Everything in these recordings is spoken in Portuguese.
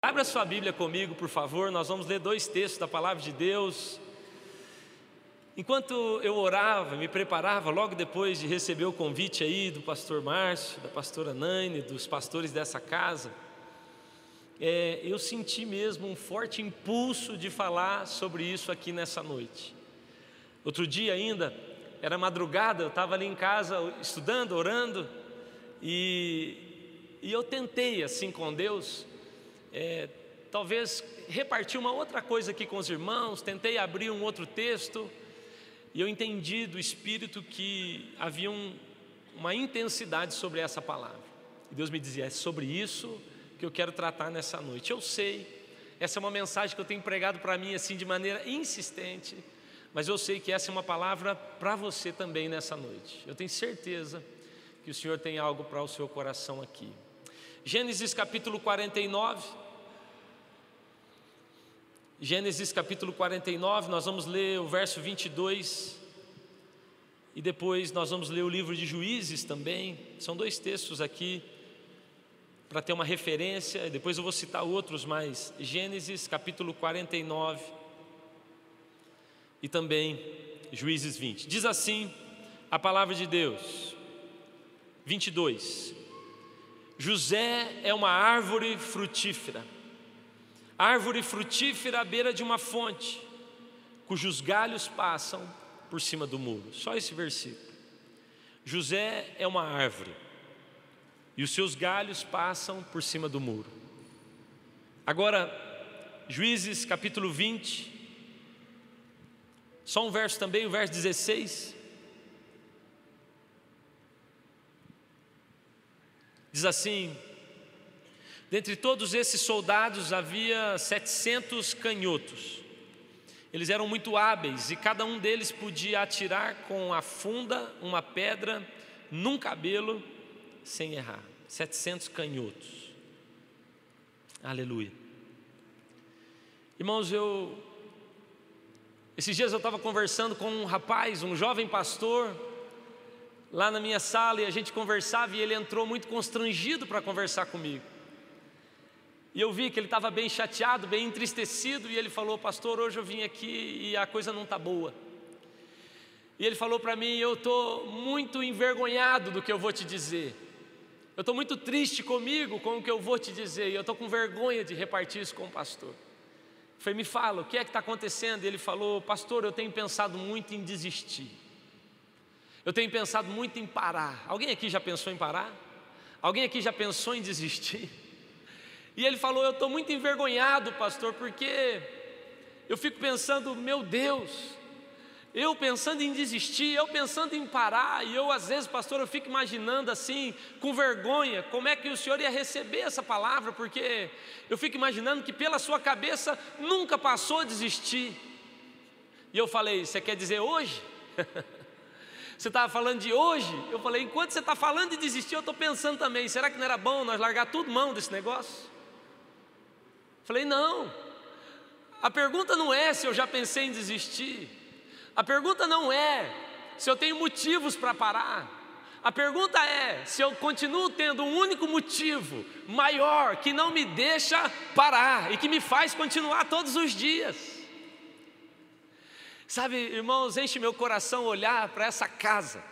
Abra sua Bíblia comigo, por favor. Nós vamos ler dois textos da palavra de Deus. Enquanto eu orava, me preparava, logo depois de receber o convite aí do pastor Márcio, da pastora Naine, dos pastores dessa casa, é, eu senti mesmo um forte impulso de falar sobre isso aqui nessa noite. Outro dia ainda, era madrugada, eu estava ali em casa estudando, orando, e, e eu tentei assim com Deus é, talvez repartir uma outra coisa aqui com os irmãos, tentei abrir um outro texto, e eu entendi do Espírito que havia um, uma intensidade sobre essa palavra. E Deus me dizia: é sobre isso que eu quero tratar nessa noite. Eu sei, essa é uma mensagem que eu tenho pregado para mim assim de maneira insistente, mas eu sei que essa é uma palavra para você também nessa noite. Eu tenho certeza que o Senhor tem algo para o seu coração aqui. Gênesis capítulo 49. Gênesis capítulo 49, nós vamos ler o verso 22 e depois nós vamos ler o livro de Juízes também. São dois textos aqui para ter uma referência, depois eu vou citar outros, mas Gênesis capítulo 49 e também Juízes 20. Diz assim a palavra de Deus, 22. José é uma árvore frutífera, árvore frutífera à beira de uma fonte, cujos galhos passam por cima do muro. Só esse versículo. José é uma árvore, e os seus galhos passam por cima do muro. Agora, Juízes capítulo 20, só um verso também, o verso 16. Diz assim: dentre todos esses soldados havia 700 canhotos. Eles eram muito hábeis e cada um deles podia atirar com a funda uma pedra num cabelo sem errar. 700 canhotos. Aleluia. Irmãos, eu esses dias eu estava conversando com um rapaz, um jovem pastor, lá na minha sala e a gente conversava e ele entrou muito constrangido para conversar comigo. E eu vi que ele estava bem chateado, bem entristecido, e ele falou: Pastor, hoje eu vim aqui e a coisa não está boa. E ele falou para mim: Eu estou muito envergonhado do que eu vou te dizer. Eu estou muito triste comigo com o que eu vou te dizer, e eu estou com vergonha de repartir isso com o pastor. Eu falei: Me fala, o que é que está acontecendo? E ele falou: Pastor, eu tenho pensado muito em desistir. Eu tenho pensado muito em parar. Alguém aqui já pensou em parar? Alguém aqui já pensou em desistir? E ele falou: Eu estou muito envergonhado, pastor, porque eu fico pensando, meu Deus, eu pensando em desistir, eu pensando em parar, e eu às vezes, pastor, eu fico imaginando assim, com vergonha, como é que o senhor ia receber essa palavra, porque eu fico imaginando que pela sua cabeça nunca passou desistir. E eu falei: Você quer dizer hoje? Você estava falando de hoje? Eu falei, enquanto você está falando de desistir, eu estou pensando também, será que não era bom nós largar tudo mão desse negócio? Falei, não. A pergunta não é se eu já pensei em desistir. A pergunta não é se eu tenho motivos para parar. A pergunta é se eu continuo tendo um único motivo maior que não me deixa parar e que me faz continuar todos os dias. Sabe, irmãos, enche meu coração olhar para essa casa,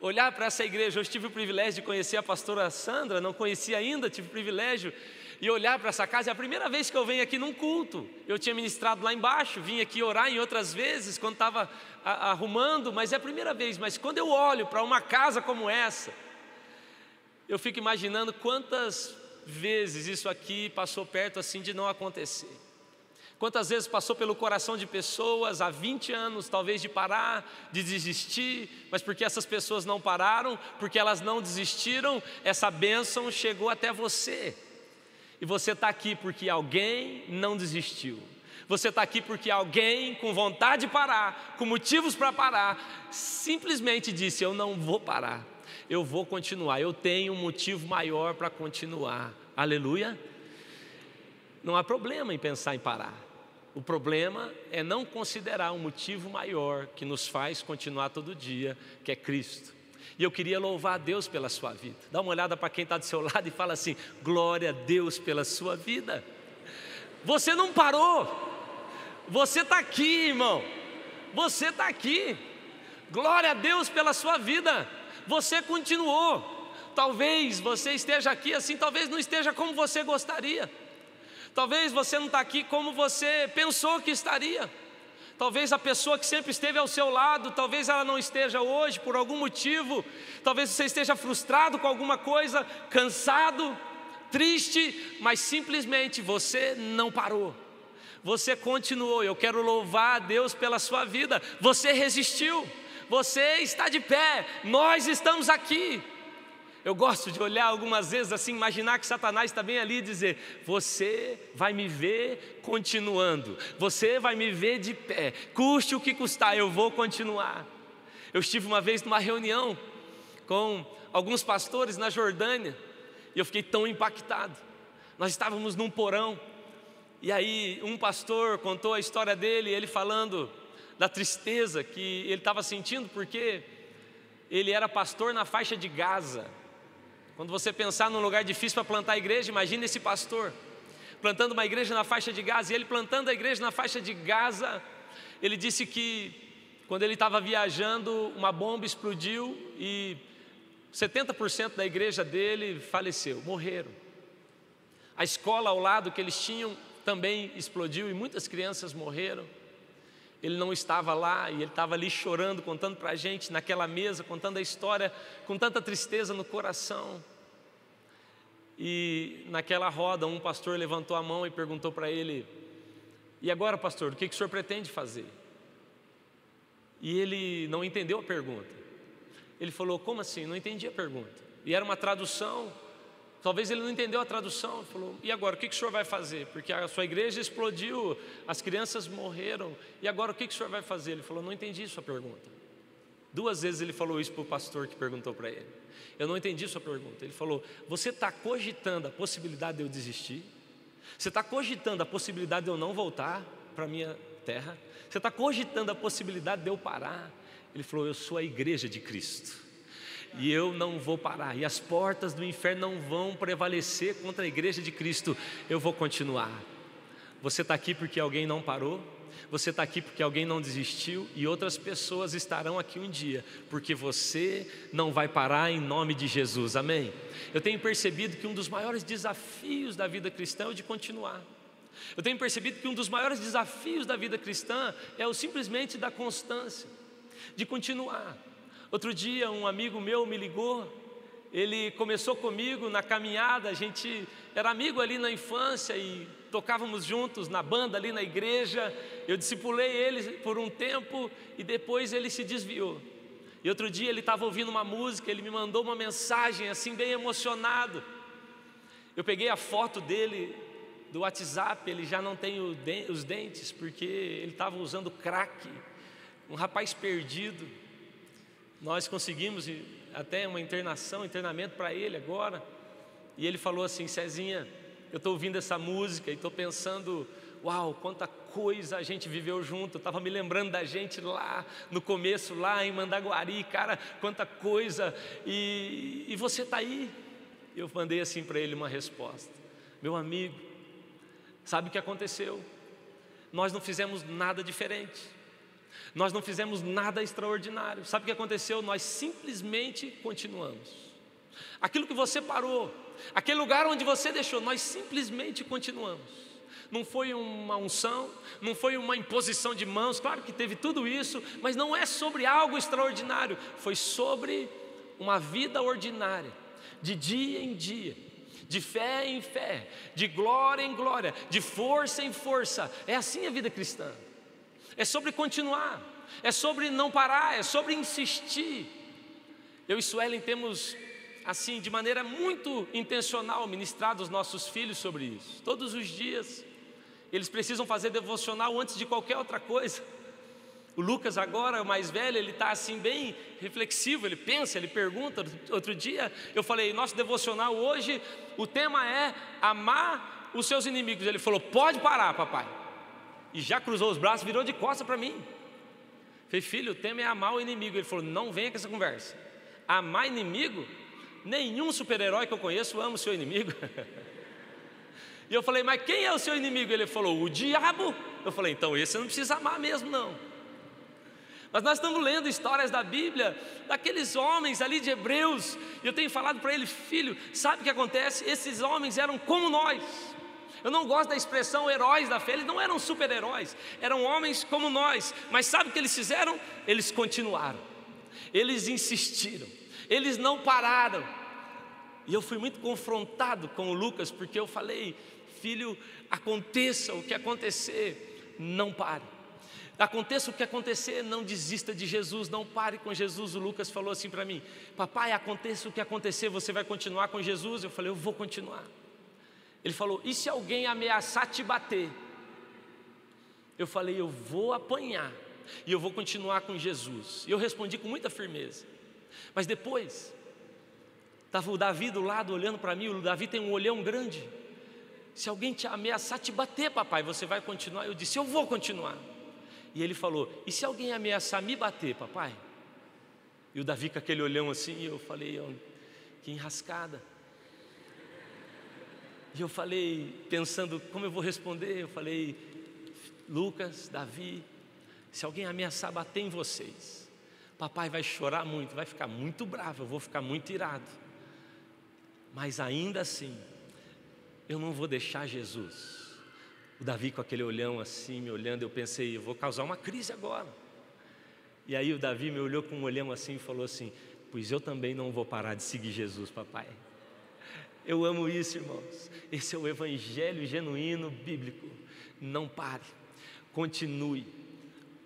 olhar para essa igreja. Hoje tive o privilégio de conhecer a pastora Sandra, não conhecia ainda, tive o privilégio de olhar para essa casa. É a primeira vez que eu venho aqui num culto. Eu tinha ministrado lá embaixo, vim aqui orar em outras vezes, quando estava arrumando, mas é a primeira vez. Mas quando eu olho para uma casa como essa, eu fico imaginando quantas vezes isso aqui passou perto assim de não acontecer. Quantas vezes passou pelo coração de pessoas há 20 anos, talvez de parar, de desistir, mas porque essas pessoas não pararam, porque elas não desistiram, essa bênção chegou até você. E você está aqui porque alguém não desistiu. Você está aqui porque alguém com vontade de parar, com motivos para parar, simplesmente disse: Eu não vou parar, eu vou continuar, eu tenho um motivo maior para continuar. Aleluia. Não há problema em pensar em parar. O problema é não considerar um motivo maior que nos faz continuar todo dia, que é Cristo. E eu queria louvar a Deus pela sua vida. Dá uma olhada para quem está do seu lado e fala assim: glória a Deus pela sua vida. Você não parou, você está aqui, irmão. Você está aqui. Glória a Deus pela sua vida. Você continuou. Talvez você esteja aqui assim, talvez não esteja como você gostaria. Talvez você não está aqui como você pensou que estaria. Talvez a pessoa que sempre esteve ao seu lado, talvez ela não esteja hoje por algum motivo. Talvez você esteja frustrado com alguma coisa, cansado, triste, mas simplesmente você não parou. Você continuou. Eu quero louvar a Deus pela sua vida. Você resistiu. Você está de pé. Nós estamos aqui. Eu gosto de olhar algumas vezes assim, imaginar que Satanás está bem ali e dizer: Você vai me ver continuando, você vai me ver de pé, custe o que custar, eu vou continuar. Eu estive uma vez numa reunião com alguns pastores na Jordânia e eu fiquei tão impactado. Nós estávamos num porão e aí um pastor contou a história dele, ele falando da tristeza que ele estava sentindo porque ele era pastor na faixa de Gaza. Quando você pensar num lugar difícil para plantar a igreja, imagine esse pastor plantando uma igreja na faixa de Gaza. E ele plantando a igreja na faixa de Gaza, ele disse que quando ele estava viajando, uma bomba explodiu e 70% da igreja dele faleceu, morreram. A escola ao lado que eles tinham também explodiu e muitas crianças morreram. Ele não estava lá e ele estava ali chorando, contando para a gente naquela mesa, contando a história com tanta tristeza no coração. E naquela roda, um pastor levantou a mão e perguntou para ele: E agora, pastor, o que, que o senhor pretende fazer? E ele não entendeu a pergunta. Ele falou: Como assim? Não entendi a pergunta. E era uma tradução Talvez ele não entendeu a tradução, falou: e agora o que, que o senhor vai fazer? Porque a sua igreja explodiu, as crianças morreram, e agora o que, que o senhor vai fazer? Ele falou: não entendi sua pergunta. Duas vezes ele falou isso para o pastor que perguntou para ele. Eu não entendi sua pergunta. Ele falou: Você está cogitando a possibilidade de eu desistir? Você está cogitando a possibilidade de eu não voltar para a minha terra? Você está cogitando a possibilidade de eu parar? Ele falou: Eu sou a igreja de Cristo e eu não vou parar, e as portas do inferno não vão prevalecer contra a igreja de Cristo, eu vou continuar. Você está aqui porque alguém não parou, você está aqui porque alguém não desistiu, e outras pessoas estarão aqui um dia, porque você não vai parar em nome de Jesus, amém? Eu tenho percebido que um dos maiores desafios da vida cristã é o de continuar. Eu tenho percebido que um dos maiores desafios da vida cristã é o simplesmente da constância, de continuar. Outro dia, um amigo meu me ligou, ele começou comigo na caminhada, a gente era amigo ali na infância e tocávamos juntos na banda ali na igreja. Eu discipulei ele por um tempo e depois ele se desviou. E outro dia ele estava ouvindo uma música, ele me mandou uma mensagem assim, bem emocionado. Eu peguei a foto dele do WhatsApp, ele já não tem os dentes, porque ele estava usando crack, um rapaz perdido. Nós conseguimos até uma internação, internamento para ele agora. E ele falou assim: Cezinha, eu estou ouvindo essa música e estou pensando, uau, quanta coisa a gente viveu junto. Eu estava me lembrando da gente lá no começo, lá em Mandaguari, cara, quanta coisa. E, e você está aí? Eu mandei assim para ele uma resposta: Meu amigo, sabe o que aconteceu? Nós não fizemos nada diferente. Nós não fizemos nada extraordinário. Sabe o que aconteceu? Nós simplesmente continuamos. Aquilo que você parou, aquele lugar onde você deixou, nós simplesmente continuamos. Não foi uma unção, não foi uma imposição de mãos, claro que teve tudo isso, mas não é sobre algo extraordinário, foi sobre uma vida ordinária, de dia em dia, de fé em fé, de glória em glória, de força em força. É assim a vida cristã é sobre continuar, é sobre não parar, é sobre insistir. Eu e Suelen temos, assim, de maneira muito intencional, ministrado os nossos filhos sobre isso. Todos os dias, eles precisam fazer devocional antes de qualquer outra coisa. O Lucas, agora, o mais velho, ele está assim, bem reflexivo, ele pensa, ele pergunta. Outro dia, eu falei: nosso devocional hoje, o tema é amar os seus inimigos. Ele falou: pode parar, papai e já cruzou os braços, virou de costas para mim. Falei, filho, o tema é amar o inimigo. Ele falou, não venha com essa conversa. Amar inimigo? Nenhum super-herói que eu conheço ama o seu inimigo. e eu falei, mas quem é o seu inimigo? Ele falou, o diabo. Eu falei, então esse você não precisa amar mesmo, não. Mas nós estamos lendo histórias da Bíblia, daqueles homens ali de Hebreus, e eu tenho falado para ele, filho, sabe o que acontece? Esses homens eram como nós. Eu não gosto da expressão heróis da fé, eles não eram super-heróis, eram homens como nós, mas sabe o que eles fizeram? Eles continuaram, eles insistiram, eles não pararam. E eu fui muito confrontado com o Lucas, porque eu falei, filho, aconteça o que acontecer, não pare. Aconteça o que acontecer, não desista de Jesus, não pare com Jesus. O Lucas falou assim para mim: Papai, aconteça o que acontecer, você vai continuar com Jesus? Eu falei: Eu vou continuar. Ele falou: E se alguém ameaçar te bater? Eu falei: Eu vou apanhar e eu vou continuar com Jesus. E eu respondi com muita firmeza. Mas depois, estava o Davi do lado olhando para mim. O Davi tem um olhão grande. Se alguém te ameaçar te bater, papai, você vai continuar? Eu disse: Eu vou continuar. E ele falou: E se alguém ameaçar me bater, papai? E o Davi com aquele olhão assim, eu falei: Que enrascada. E eu falei, pensando como eu vou responder, eu falei: Lucas, Davi, se alguém ameaçar bater em vocês, papai vai chorar muito, vai ficar muito bravo, eu vou ficar muito irado. Mas ainda assim, eu não vou deixar Jesus o Davi com aquele olhão assim, me olhando, eu pensei, eu vou causar uma crise agora. E aí o Davi me olhou com um olhão assim e falou assim: Pois eu também não vou parar de seguir Jesus, papai. Eu amo isso, irmãos. Esse é o evangelho genuíno bíblico. Não pare, continue.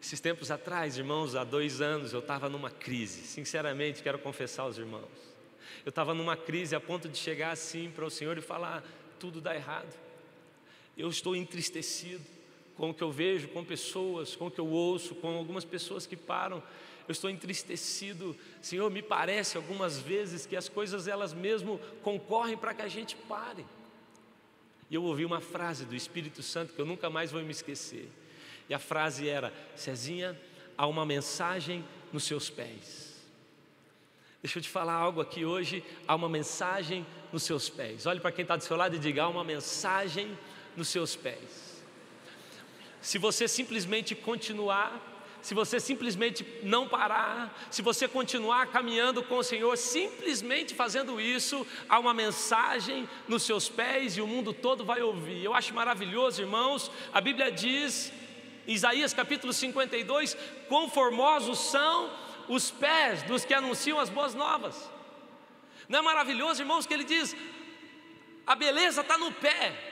Esses tempos atrás, irmãos, há dois anos, eu estava numa crise. Sinceramente, quero confessar aos irmãos. Eu estava numa crise a ponto de chegar assim para o Senhor e falar: tudo dá errado eu estou entristecido com o que eu vejo, com pessoas, com o que eu ouço, com algumas pessoas que param. Eu estou entristecido, Senhor, me parece algumas vezes que as coisas elas mesmo concorrem para que a gente pare. E eu ouvi uma frase do Espírito Santo que eu nunca mais vou me esquecer. E a frase era: Cezinha, há uma mensagem nos seus pés. Deixa eu te falar algo aqui hoje. Há uma mensagem nos seus pés. Olhe para quem está do seu lado e diga: há uma mensagem nos seus pés. Se você simplesmente continuar, se você simplesmente não parar, se você continuar caminhando com o Senhor, simplesmente fazendo isso, há uma mensagem nos seus pés e o mundo todo vai ouvir. Eu acho maravilhoso, irmãos. A Bíblia diz, Isaías capítulo 52, quão formosos são os pés dos que anunciam as boas novas. Não é maravilhoso, irmãos, que ele diz: a beleza está no pé,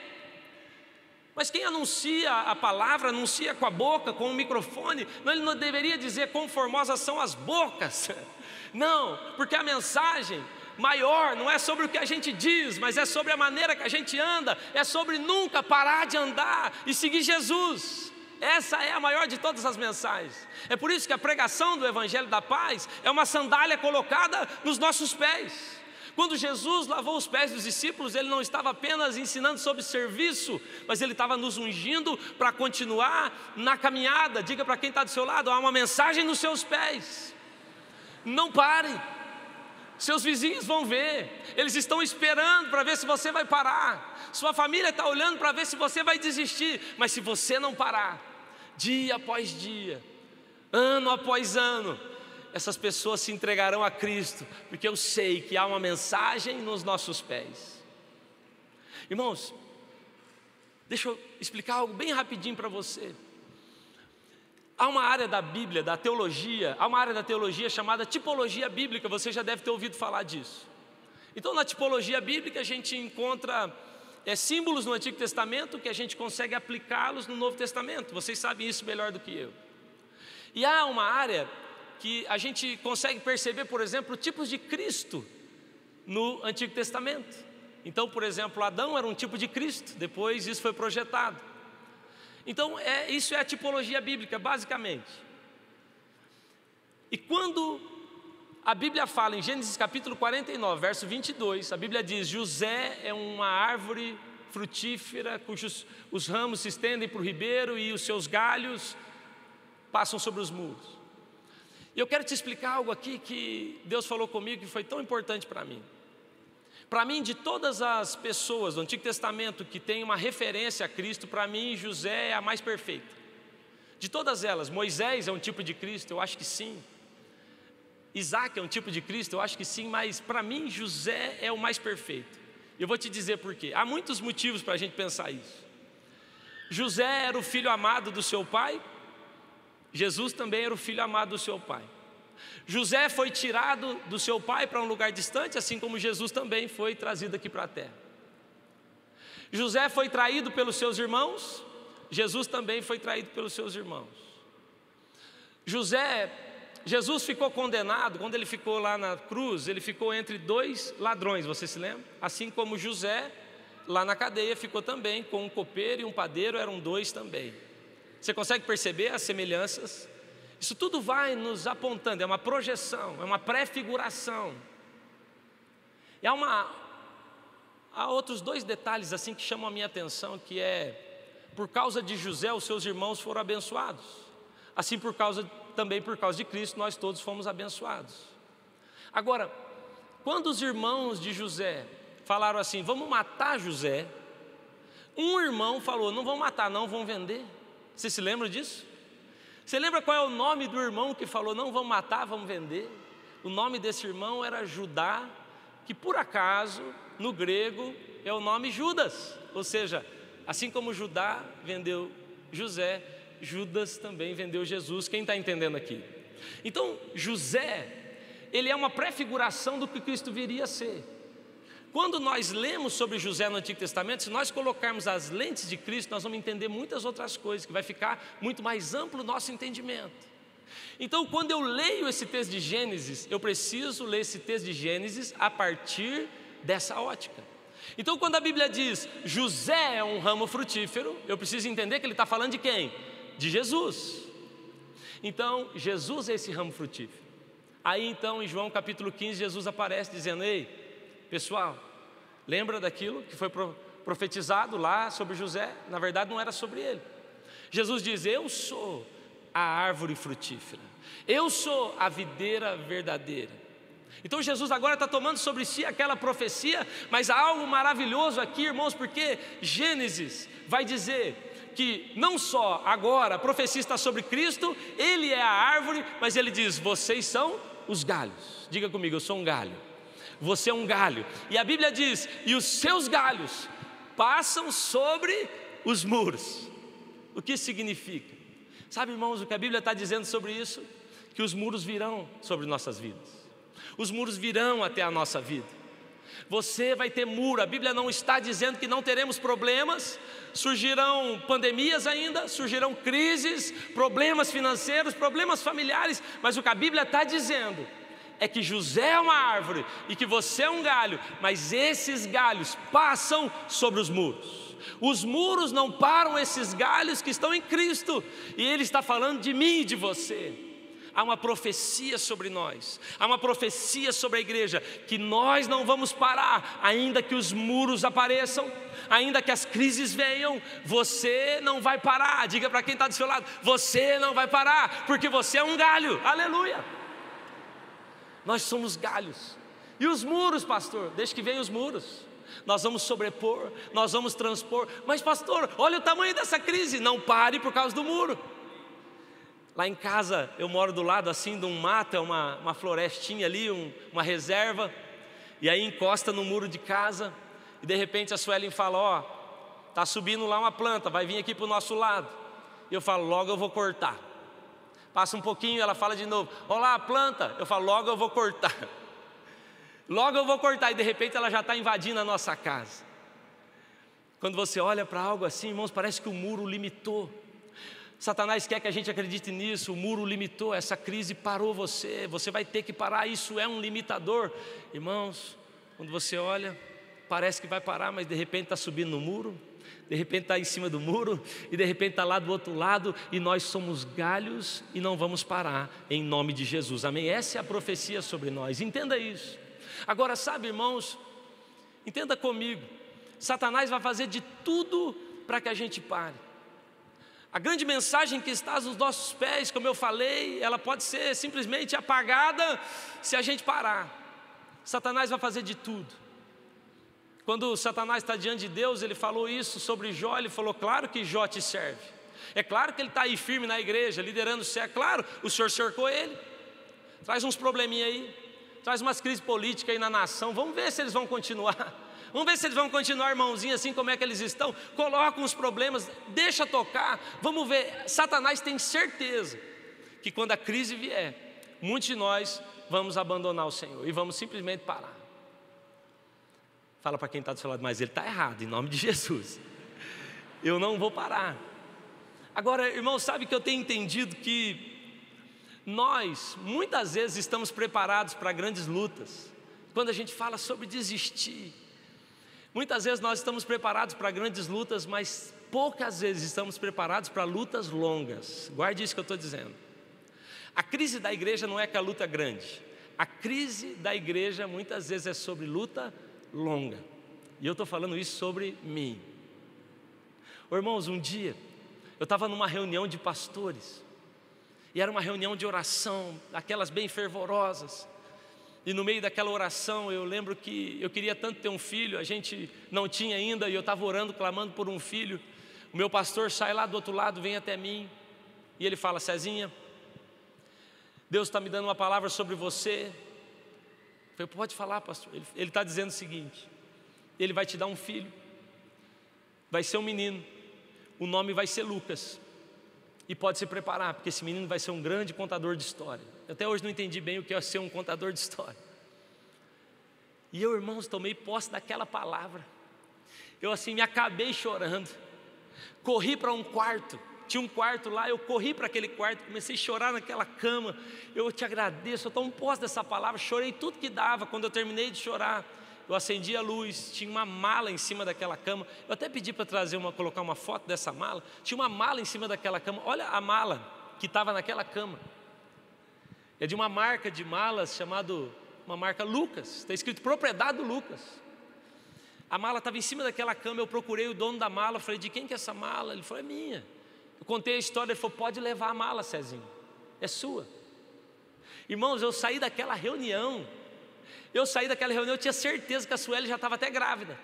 mas quem anuncia a palavra, anuncia com a boca, com o microfone, não, ele não deveria dizer quão formosas são as bocas. Não, porque a mensagem maior não é sobre o que a gente diz, mas é sobre a maneira que a gente anda, é sobre nunca parar de andar e seguir Jesus. Essa é a maior de todas as mensagens. É por isso que a pregação do Evangelho da Paz é uma sandália colocada nos nossos pés. Quando Jesus lavou os pés dos discípulos, ele não estava apenas ensinando sobre serviço, mas ele estava nos ungindo para continuar na caminhada. Diga para quem está do seu lado: há uma mensagem nos seus pés. Não pare. Seus vizinhos vão ver, eles estão esperando para ver se você vai parar. Sua família está olhando para ver se você vai desistir, mas se você não parar, dia após dia, ano após ano, essas pessoas se entregarão a Cristo, porque eu sei que há uma mensagem nos nossos pés. Irmãos, deixa eu explicar algo bem rapidinho para você. Há uma área da Bíblia, da teologia, há uma área da teologia chamada tipologia bíblica, você já deve ter ouvido falar disso. Então, na tipologia bíblica, a gente encontra é, símbolos no Antigo Testamento que a gente consegue aplicá-los no Novo Testamento, vocês sabem isso melhor do que eu. E há uma área que a gente consegue perceber, por exemplo, tipos de Cristo no Antigo Testamento. Então, por exemplo, Adão era um tipo de Cristo, depois isso foi projetado. Então, é, isso é a tipologia bíblica, basicamente. E quando a Bíblia fala em Gênesis capítulo 49, verso 22, a Bíblia diz: José é uma árvore frutífera cujos os ramos se estendem para o ribeiro e os seus galhos passam sobre os muros. E eu quero te explicar algo aqui que Deus falou comigo que foi tão importante para mim. Para mim, de todas as pessoas do Antigo Testamento que tem uma referência a Cristo, para mim, José é a mais perfeita. De todas elas, Moisés é um tipo de Cristo, eu acho que sim. Isaac é um tipo de Cristo, eu acho que sim, mas para mim, José é o mais perfeito. Eu vou te dizer por quê. Há muitos motivos para a gente pensar isso. José era o filho amado do seu pai, Jesus também era o filho amado do seu pai. José foi tirado do seu pai para um lugar distante, assim como Jesus também foi trazido aqui para a terra. José foi traído pelos seus irmãos, Jesus também foi traído pelos seus irmãos. José, Jesus ficou condenado, quando ele ficou lá na cruz, ele ficou entre dois ladrões, você se lembra? Assim como José, lá na cadeia, ficou também com um copeiro e um padeiro, eram dois também. Você consegue perceber as semelhanças? Isso tudo vai nos apontando, é uma projeção, é uma prefiguração. E há, uma, há outros dois detalhes assim que chamam a minha atenção, que é por causa de José, os seus irmãos foram abençoados. Assim por causa também por causa de Cristo, nós todos fomos abençoados. Agora, quando os irmãos de José falaram assim: "Vamos matar José", um irmão falou: "Não vão matar, não, vão vender". Você se lembra disso? Você lembra qual é o nome do irmão que falou: não vamos matar, vamos vender? O nome desse irmão era Judá, que por acaso, no grego, é o nome Judas. Ou seja, assim como Judá vendeu José, Judas também vendeu Jesus. Quem está entendendo aqui? Então, José, ele é uma prefiguração do que Cristo viria a ser. Quando nós lemos sobre José no Antigo Testamento, se nós colocarmos as lentes de Cristo, nós vamos entender muitas outras coisas, que vai ficar muito mais amplo o nosso entendimento. Então, quando eu leio esse texto de Gênesis, eu preciso ler esse texto de Gênesis a partir dessa ótica. Então, quando a Bíblia diz José é um ramo frutífero, eu preciso entender que ele está falando de quem? De Jesus. Então, Jesus é esse ramo frutífero. Aí, então, em João capítulo 15, Jesus aparece dizendo: Ei, Pessoal, lembra daquilo que foi profetizado lá sobre José? Na verdade, não era sobre ele. Jesus diz: Eu sou a árvore frutífera, eu sou a videira verdadeira. Então Jesus agora está tomando sobre si aquela profecia, mas há algo maravilhoso aqui, irmãos, porque Gênesis vai dizer que não só agora a profecia está sobre Cristo, Ele é a árvore, mas Ele diz: vocês são os galhos. Diga comigo, eu sou um galho você é um galho. E a Bíblia diz: e os seus galhos passam sobre os muros. O que significa? Sabe, irmãos, o que a Bíblia está dizendo sobre isso? Que os muros virão sobre nossas vidas, os muros virão até a nossa vida. Você vai ter muro, a Bíblia não está dizendo que não teremos problemas, surgirão pandemias ainda, surgirão crises, problemas financeiros, problemas familiares, mas o que a Bíblia está dizendo é que José é uma árvore e que você é um galho, mas esses galhos passam sobre os muros. Os muros não param esses galhos que estão em Cristo, e Ele está falando de mim e de você. Há uma profecia sobre nós, há uma profecia sobre a igreja, que nós não vamos parar, ainda que os muros apareçam, ainda que as crises venham, você não vai parar. Diga para quem está do seu lado: você não vai parar, porque você é um galho, aleluia. Nós somos galhos. E os muros, pastor? Deixa que venham os muros. Nós vamos sobrepor, nós vamos transpor. Mas, pastor, olha o tamanho dessa crise. Não pare por causa do muro. Lá em casa, eu moro do lado assim de um mato, é uma, uma florestinha ali, um, uma reserva. E aí encosta no muro de casa. E de repente a Suelen fala: Ó, oh, tá subindo lá uma planta, vai vir aqui para o nosso lado. E eu falo: Logo eu vou cortar. Passa um pouquinho, ela fala de novo: Olá, planta. Eu falo: Logo eu vou cortar. Logo eu vou cortar. E de repente ela já está invadindo a nossa casa. Quando você olha para algo assim, irmãos, parece que o muro limitou. Satanás quer que a gente acredite nisso, o muro limitou, essa crise parou você, você vai ter que parar, isso é um limitador. Irmãos, quando você olha, parece que vai parar, mas de repente está subindo no muro, de repente está em cima do muro, e de repente está lá do outro lado, e nós somos galhos e não vamos parar, em nome de Jesus, amém? Essa é a profecia sobre nós, entenda isso. Agora, sabe, irmãos, entenda comigo, Satanás vai fazer de tudo para que a gente pare. A grande mensagem que está nos nossos pés, como eu falei, ela pode ser simplesmente apagada se a gente parar. Satanás vai fazer de tudo. Quando Satanás está diante de Deus, ele falou isso sobre Jó, ele falou: Claro que Jó te serve. É claro que ele está aí firme na igreja, liderando o. É claro, o Senhor cercou ele. Traz uns probleminha aí, traz umas crises políticas aí na nação. Vamos ver se eles vão continuar. Vamos ver se eles vão continuar irmãozinho assim como é que eles estão. Coloca os problemas, deixa tocar. Vamos ver. Satanás tem certeza que quando a crise vier, muitos de nós vamos abandonar o Senhor e vamos simplesmente parar. Fala para quem está do seu lado, mas ele está errado, em nome de Jesus. Eu não vou parar. Agora, irmão, sabe que eu tenho entendido que nós muitas vezes estamos preparados para grandes lutas. Quando a gente fala sobre desistir, muitas vezes nós estamos preparados para grandes lutas, mas poucas vezes estamos preparados para lutas longas. Guarde isso que eu estou dizendo. A crise da igreja não é que a luta é grande. A crise da igreja muitas vezes é sobre luta longa. E eu estou falando isso sobre mim. Irmãos, um dia eu estava numa reunião de pastores. E era uma reunião de oração, aquelas bem fervorosas. E no meio daquela oração, eu lembro que eu queria tanto ter um filho, a gente não tinha ainda, e eu estava orando, clamando por um filho. O meu pastor sai lá do outro lado, vem até mim, e ele fala: Cezinha, Deus está me dando uma palavra sobre você. Falei, pode falar, pastor. Ele está dizendo o seguinte: Ele vai te dar um filho, vai ser um menino, o nome vai ser Lucas e pode se preparar, porque esse menino vai ser um grande contador de história. Eu até hoje não entendi bem o que é ser um contador de história. E eu, irmãos, tomei posse daquela palavra. Eu assim me acabei chorando. Corri para um quarto. Tinha um quarto lá, eu corri para aquele quarto, comecei a chorar naquela cama. Eu te agradeço, eu tomo posse dessa palavra. Chorei tudo que dava. Quando eu terminei de chorar, eu acendi a luz, tinha uma mala em cima daquela cama. Eu até pedi para trazer uma, colocar uma foto dessa mala. Tinha uma mala em cima daquela cama. Olha a mala que estava naquela cama. É de uma marca de malas chamado uma marca Lucas. Está escrito propriedade do Lucas. A mala estava em cima daquela cama. Eu procurei o dono da mala. Falei, de quem que é essa mala? Ele falou, é minha. Eu contei a história. Ele falou, pode levar a mala, Cezinho. É sua. Irmãos, eu saí daquela reunião eu saí daquela reunião, eu tinha certeza que a Sueli já estava até grávida.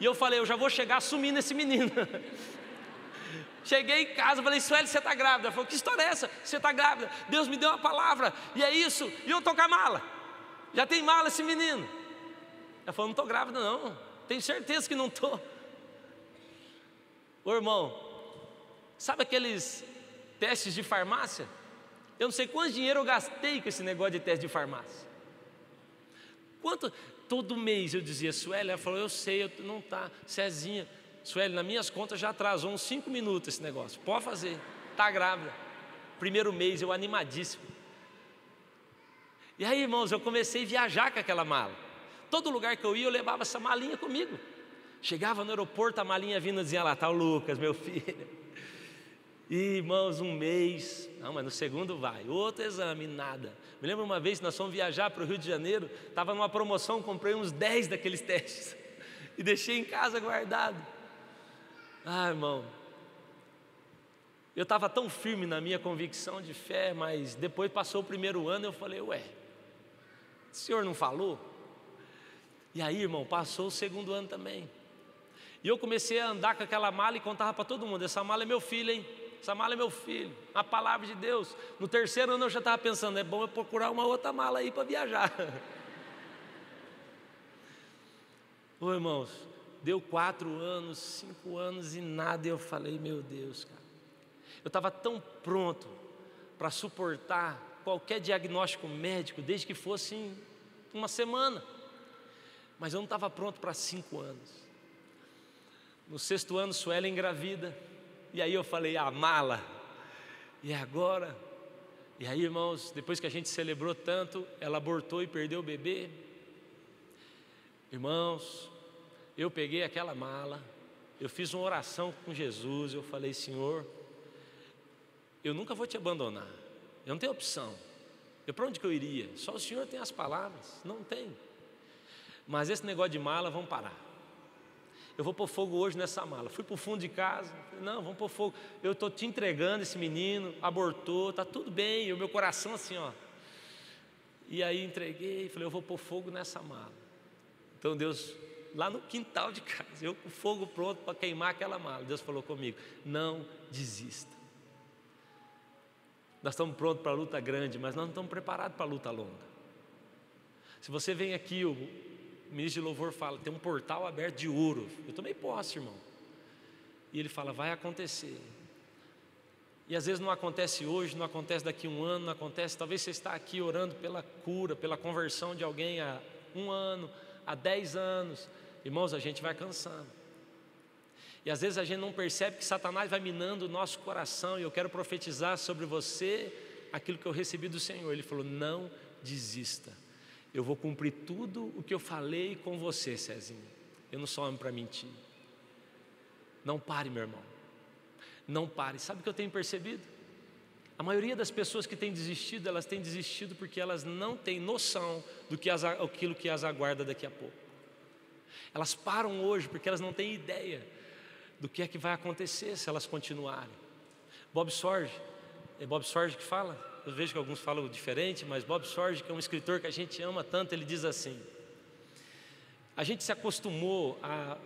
E eu falei, eu já vou chegar assumindo esse menino. Cheguei em casa, falei, Sueli, você está grávida? Falou, que história é essa? Você está grávida? Deus me deu uma palavra, e é isso. E eu estou com a mala. Já tem mala esse menino. Ela falou, não estou grávida não. Tenho certeza que não estou. Ô irmão, sabe aqueles testes de farmácia? Eu não sei quanto dinheiro eu gastei com esse negócio de teste de farmácia. Quanto? Todo mês eu dizia, Sueli, ela falou, eu sei, eu, não tá, Cezinha, Sueli, nas minhas contas já atrasou uns cinco minutos esse negócio, pode fazer, tá grávida. Primeiro mês, eu animadíssimo. E aí, irmãos, eu comecei a viajar com aquela mala. Todo lugar que eu ia, eu levava essa malinha comigo. Chegava no aeroporto, a malinha vindo dizia lá, tá o Lucas, meu filho. E, irmãos, um mês, não, mas no segundo vai, outro exame, nada. Me lembro uma vez que nós fomos viajar para o Rio de Janeiro, estava numa promoção, comprei uns 10 daqueles testes e deixei em casa guardado. Ah, irmão, eu estava tão firme na minha convicção de fé, mas depois passou o primeiro ano, eu falei, ué, o senhor não falou? E aí, irmão, passou o segundo ano também. E eu comecei a andar com aquela mala e contava para todo mundo: essa mala é meu filho, hein? Essa mala é meu filho, a palavra de Deus. No terceiro ano eu já estava pensando, é bom eu procurar uma outra mala aí para viajar. Ô irmãos, deu quatro anos, cinco anos e nada, e eu falei, meu Deus, cara. Eu estava tão pronto para suportar qualquer diagnóstico médico, desde que fosse uma semana. Mas eu não estava pronto para cinco anos. No sexto ano, Suela engravida. E aí eu falei, a mala. E agora? E aí, irmãos, depois que a gente celebrou tanto, ela abortou e perdeu o bebê. Irmãos, eu peguei aquela mala, eu fiz uma oração com Jesus, eu falei, Senhor, eu nunca vou te abandonar, eu não tenho opção. Eu para onde que eu iria? Só o Senhor tem as palavras, não tem. Mas esse negócio de mala, vamos parar. Eu vou pôr fogo hoje nessa mala. Fui para o fundo de casa, não, vamos pôr fogo. Eu estou te entregando esse menino, abortou, está tudo bem. E o meu coração assim, ó. E aí entreguei, falei, eu vou pôr fogo nessa mala. Então Deus, lá no quintal de casa, eu com fogo pronto para queimar aquela mala. Deus falou comigo: não desista. Nós estamos prontos para a luta grande, mas nós não estamos preparados para a luta longa. Se você vem aqui, o ministro de louvor fala, tem um portal aberto de ouro. Eu tomei posse, irmão. E ele fala, vai acontecer. E às vezes não acontece hoje, não acontece daqui a um ano, não acontece. Talvez você está aqui orando pela cura, pela conversão de alguém há um ano, há dez anos. Irmãos, a gente vai cansando. E às vezes a gente não percebe que Satanás vai minando o nosso coração. E eu quero profetizar sobre você aquilo que eu recebi do Senhor. Ele falou: não desista. Eu vou cumprir tudo o que eu falei com você, Cezinho. Eu não sou homem para mentir. Não pare, meu irmão. Não pare. Sabe o que eu tenho percebido? A maioria das pessoas que têm desistido, elas têm desistido porque elas não têm noção do que as, aquilo que as aguarda daqui a pouco. Elas param hoje porque elas não têm ideia do que é que vai acontecer se elas continuarem. Bob Sorge, é Bob Sorge que fala? Eu vejo que alguns falam diferente, mas Bob Sorge, que é um escritor que a gente ama tanto, ele diz assim: a gente se acostumou a,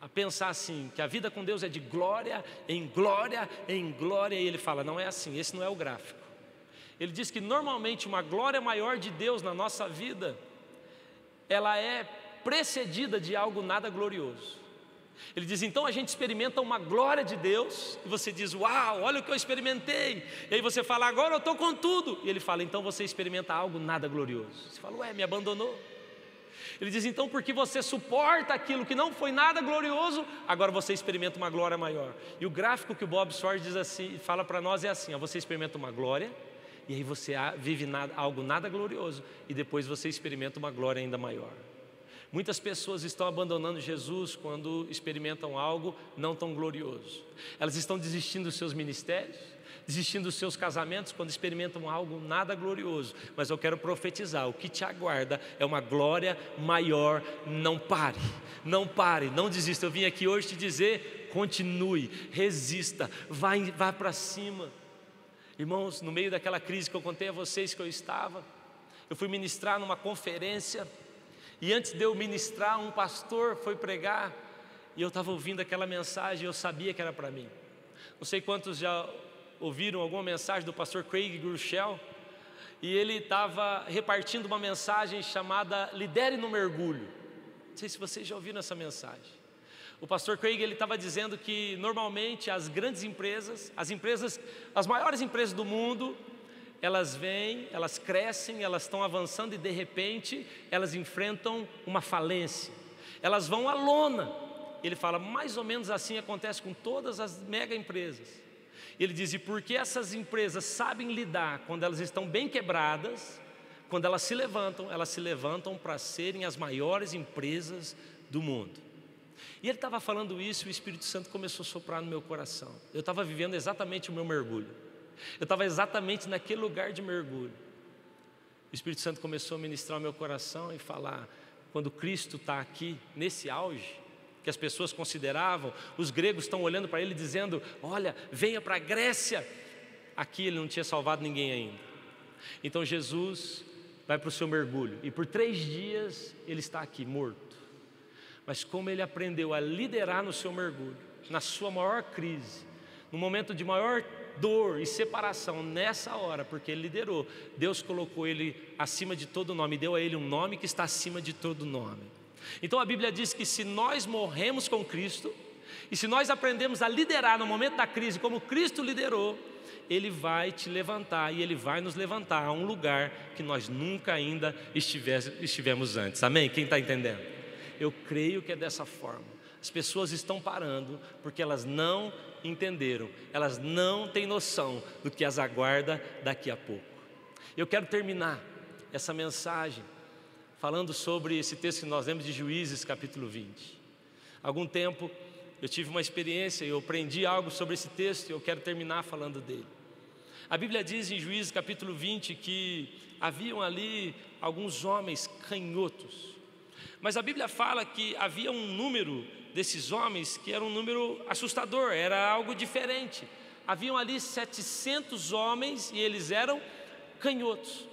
a pensar assim, que a vida com Deus é de glória em glória em glória, e ele fala: não é assim, esse não é o gráfico. Ele diz que normalmente uma glória maior de Deus na nossa vida, ela é precedida de algo nada glorioso. Ele diz: então a gente experimenta uma glória de Deus, e você diz: Uau, olha o que eu experimentei. E aí você fala: Agora eu estou com tudo. E ele fala: Então você experimenta algo nada glorioso. Você fala: Ué, me abandonou. Ele diz: Então, porque você suporta aquilo que não foi nada glorioso, agora você experimenta uma glória maior. E o gráfico que o Bob Sword diz assim, fala para nós é assim: ó, você experimenta uma glória, e aí você vive nada, algo nada glorioso, e depois você experimenta uma glória ainda maior. Muitas pessoas estão abandonando Jesus quando experimentam algo não tão glorioso. Elas estão desistindo dos seus ministérios, desistindo dos seus casamentos quando experimentam algo nada glorioso. Mas eu quero profetizar: o que te aguarda é uma glória maior. Não pare, não pare, não desista. Eu vim aqui hoje te dizer: continue, resista, vá, vá para cima. Irmãos, no meio daquela crise que eu contei a vocês que eu estava, eu fui ministrar numa conferência e antes de eu ministrar, um pastor foi pregar e eu estava ouvindo aquela mensagem eu sabia que era para mim. Não sei quantos já ouviram alguma mensagem do pastor Craig Grushel e ele estava repartindo uma mensagem chamada Lidere no Mergulho. Não sei se vocês já ouviram essa mensagem. O pastor Craig ele estava dizendo que normalmente as grandes empresas, as empresas, as maiores empresas do mundo, elas vêm, elas crescem, elas estão avançando e de repente elas enfrentam uma falência. Elas vão à lona. Ele fala, mais ou menos assim acontece com todas as mega empresas. Ele diz: e porque essas empresas sabem lidar quando elas estão bem quebradas, quando elas se levantam, elas se levantam para serem as maiores empresas do mundo. E ele estava falando isso e o Espírito Santo começou a soprar no meu coração. Eu estava vivendo exatamente o meu mergulho. Eu estava exatamente naquele lugar de mergulho. O Espírito Santo começou a ministrar o meu coração e falar: quando Cristo está aqui, nesse auge, que as pessoas consideravam, os gregos estão olhando para ele dizendo: Olha, venha para a Grécia. Aqui ele não tinha salvado ninguém ainda. Então Jesus vai para o seu mergulho e por três dias ele está aqui morto. Mas como ele aprendeu a liderar no seu mergulho, na sua maior crise, no momento de maior dor e separação nessa hora, porque ele liderou. Deus colocou ele acima de todo nome, deu a ele um nome que está acima de todo nome. Então a Bíblia diz que se nós morremos com Cristo, e se nós aprendemos a liderar no momento da crise, como Cristo liderou, Ele vai te levantar e Ele vai nos levantar a um lugar que nós nunca ainda estivemos antes. Amém? Quem está entendendo? Eu creio que é dessa forma. As pessoas estão parando porque elas não entenderam, elas não têm noção do que as aguarda daqui a pouco. Eu quero terminar essa mensagem falando sobre esse texto que nós lemos de Juízes, capítulo 20. Algum tempo eu tive uma experiência, eu aprendi algo sobre esse texto e eu quero terminar falando dele. A Bíblia diz em Juízes capítulo 20 que haviam ali alguns homens canhotos, mas a Bíblia fala que havia um número desses homens que era um número assustador, era algo diferente. Haviam ali 700 homens e eles eram canhotos.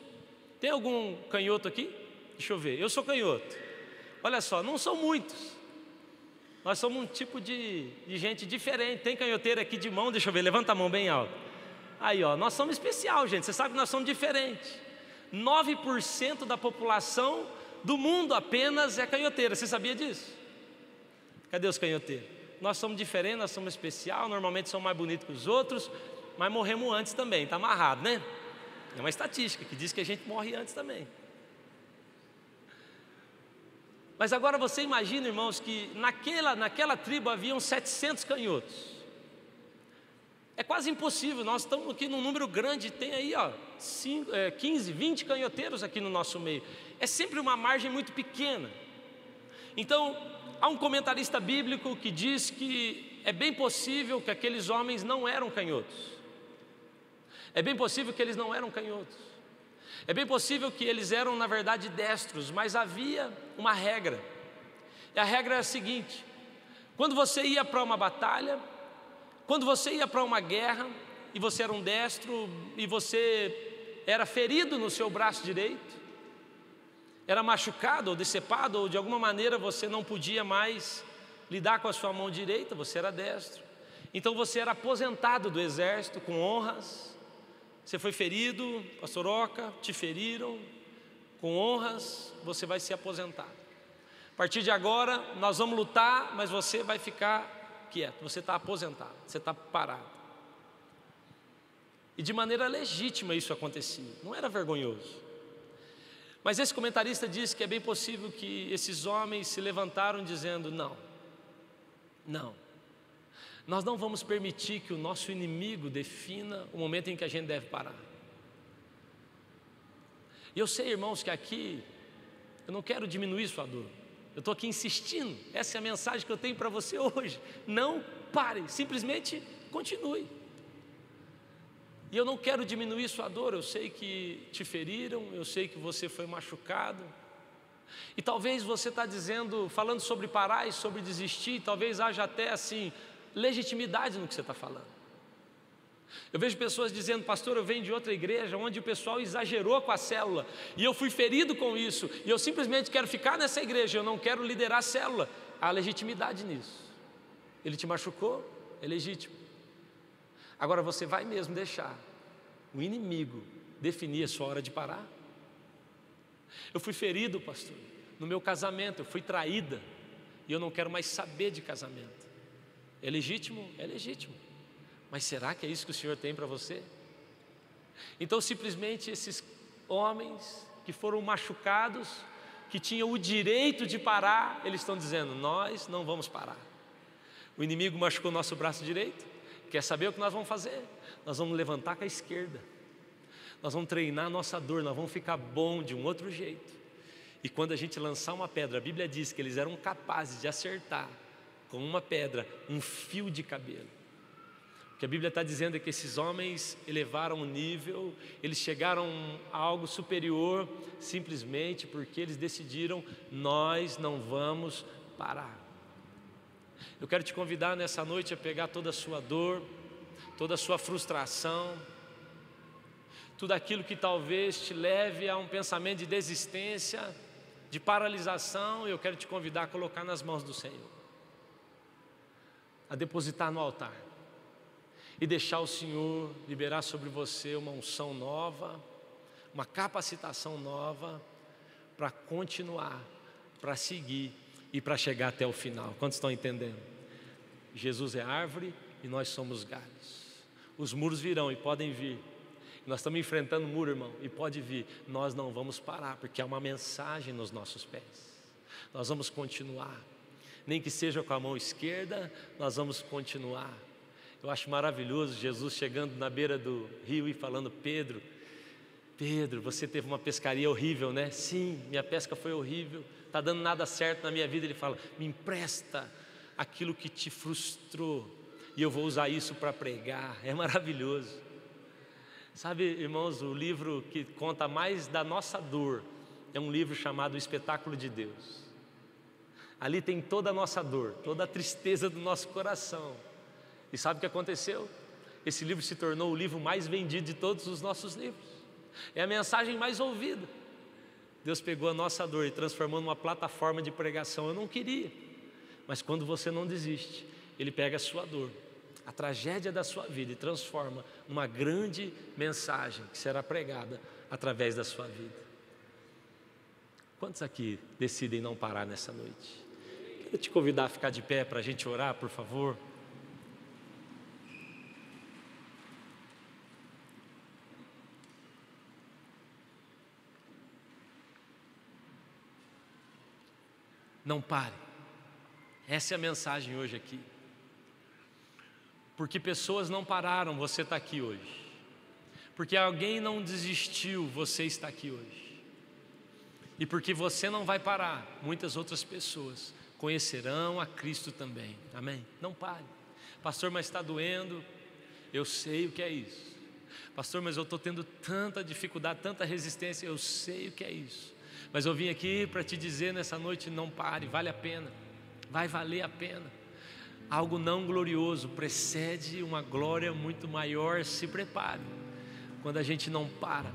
Tem algum canhoto aqui? Deixa eu ver. Eu sou canhoto. Olha só, não são muitos. Nós somos um tipo de, de gente diferente. Tem canhoteiro aqui de mão, deixa eu ver, levanta a mão bem alto. Aí, ó, nós somos especial, gente. Você sabe que nós somos diferentes. 9% da população do mundo apenas é canhoteira. Você sabia disso? Cadê os canhoteiros? Nós somos diferentes, nós somos especial, normalmente somos mais bonitos que os outros, mas morremos antes também, está amarrado, né? É uma estatística que diz que a gente morre antes também. Mas agora você imagina, irmãos, que naquela, naquela tribo haviam 700 canhotos. É quase impossível, nós estamos aqui num número grande, tem aí ó, 5, é, 15, 20 canhoteiros aqui no nosso meio. É sempre uma margem muito pequena. Então, há um comentarista bíblico que diz que é bem possível que aqueles homens não eram canhotos. É bem possível que eles não eram canhotos. É bem possível que eles eram, na verdade, destros, mas havia uma regra. E a regra é a seguinte: quando você ia para uma batalha, quando você ia para uma guerra e você era um destro e você era ferido no seu braço direito, era machucado ou decepado, ou de alguma maneira você não podia mais lidar com a sua mão direita, você era destro. Então você era aposentado do exército com honras. Você foi ferido, pastor Oca, te feriram, com honras, você vai se aposentar. A partir de agora, nós vamos lutar, mas você vai ficar quieto, você está aposentado, você está parado. E de maneira legítima isso acontecia, não era vergonhoso. Mas esse comentarista diz que é bem possível que esses homens se levantaram dizendo: não, não, nós não vamos permitir que o nosso inimigo defina o momento em que a gente deve parar. E eu sei, irmãos, que aqui eu não quero diminuir sua dor. Eu estou aqui insistindo, essa é a mensagem que eu tenho para você hoje. Não pare, simplesmente continue. E eu não quero diminuir sua dor, eu sei que te feriram, eu sei que você foi machucado. E talvez você está dizendo, falando sobre parar e sobre desistir, talvez haja até assim, legitimidade no que você está falando. Eu vejo pessoas dizendo, pastor, eu venho de outra igreja onde o pessoal exagerou com a célula e eu fui ferido com isso e eu simplesmente quero ficar nessa igreja, eu não quero liderar a célula. Há legitimidade nisso. Ele te machucou, é legítimo. Agora você vai mesmo deixar o inimigo definir a sua hora de parar? Eu fui ferido, pastor, no meu casamento, eu fui traída e eu não quero mais saber de casamento. É legítimo? É legítimo. Mas será que é isso que o Senhor tem para você? Então, simplesmente esses homens que foram machucados, que tinham o direito de parar, eles estão dizendo: Nós não vamos parar. O inimigo machucou nosso braço direito, quer saber o que nós vamos fazer? Nós vamos levantar com a esquerda, nós vamos treinar a nossa dor, nós vamos ficar bom de um outro jeito. E quando a gente lançar uma pedra, a Bíblia diz que eles eram capazes de acertar com uma pedra um fio de cabelo. O que a Bíblia está dizendo é que esses homens elevaram o nível, eles chegaram a algo superior, simplesmente porque eles decidiram: nós não vamos parar. Eu quero te convidar nessa noite a pegar toda a sua dor, toda a sua frustração, tudo aquilo que talvez te leve a um pensamento de desistência, de paralisação, eu quero te convidar a colocar nas mãos do Senhor a depositar no altar e deixar o Senhor liberar sobre você uma unção nova, uma capacitação nova para continuar, para seguir e para chegar até o final. Quantos estão entendendo? Jesus é árvore e nós somos galhos. Os muros virão e podem vir. Nós estamos enfrentando o muro, irmão, e pode vir. Nós não vamos parar, porque há uma mensagem nos nossos pés. Nós vamos continuar nem que seja com a mão esquerda, nós vamos continuar. Eu acho maravilhoso Jesus chegando na beira do rio e falando: Pedro, Pedro, você teve uma pescaria horrível, né? Sim, minha pesca foi horrível, está dando nada certo na minha vida. Ele fala: Me empresta aquilo que te frustrou, e eu vou usar isso para pregar. É maravilhoso. Sabe, irmãos, o livro que conta mais da nossa dor é um livro chamado O Espetáculo de Deus. Ali tem toda a nossa dor, toda a tristeza do nosso coração. E sabe o que aconteceu? Esse livro se tornou o livro mais vendido de todos os nossos livros. É a mensagem mais ouvida. Deus pegou a nossa dor e transformou numa plataforma de pregação. Eu não queria, mas quando você não desiste, Ele pega a sua dor, a tragédia da sua vida e transforma numa grande mensagem que será pregada através da sua vida. Quantos aqui decidem não parar nessa noite? Quero te convidar a ficar de pé para a gente orar, por favor. Não pare. Essa é a mensagem hoje aqui. Porque pessoas não pararam, você está aqui hoje. Porque alguém não desistiu, você está aqui hoje. E porque você não vai parar, muitas outras pessoas conhecerão a Cristo também. Amém? Não pare. Pastor, mas está doendo. Eu sei o que é isso. Pastor, mas eu estou tendo tanta dificuldade, tanta resistência. Eu sei o que é isso. Mas eu vim aqui para te dizer nessa noite: não pare, vale a pena. Vai valer a pena. Algo não glorioso precede uma glória muito maior. Se prepare. Quando a gente não para,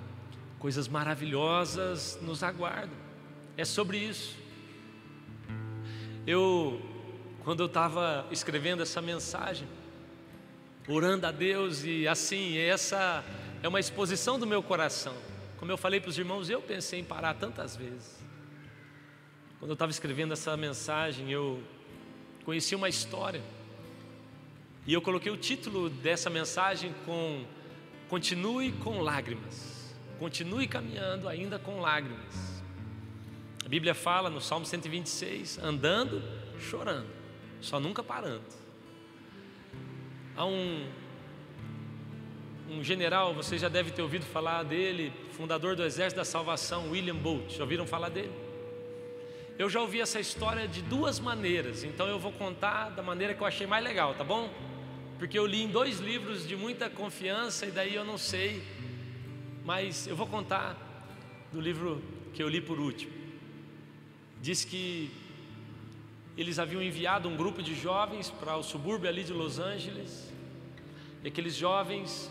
coisas maravilhosas nos aguardam. É sobre isso. Eu, quando eu estava escrevendo essa mensagem, orando a Deus e assim, essa é uma exposição do meu coração. Como eu falei para os irmãos, eu pensei em parar tantas vezes. Quando eu estava escrevendo essa mensagem, eu conheci uma história. E eu coloquei o título dessa mensagem com Continue com lágrimas. Continue caminhando ainda com lágrimas. A Bíblia fala no Salmo 126, andando, chorando, só nunca parando. Há um, um general, você já deve ter ouvido falar dele, fundador do Exército da Salvação, William Bolt. Já ouviram falar dele? Eu já ouvi essa história de duas maneiras, então eu vou contar da maneira que eu achei mais legal, tá bom? Porque eu li em dois livros de muita confiança e daí eu não sei, mas eu vou contar do livro que eu li por último diz que eles haviam enviado um grupo de jovens para o subúrbio ali de Los Angeles, e aqueles jovens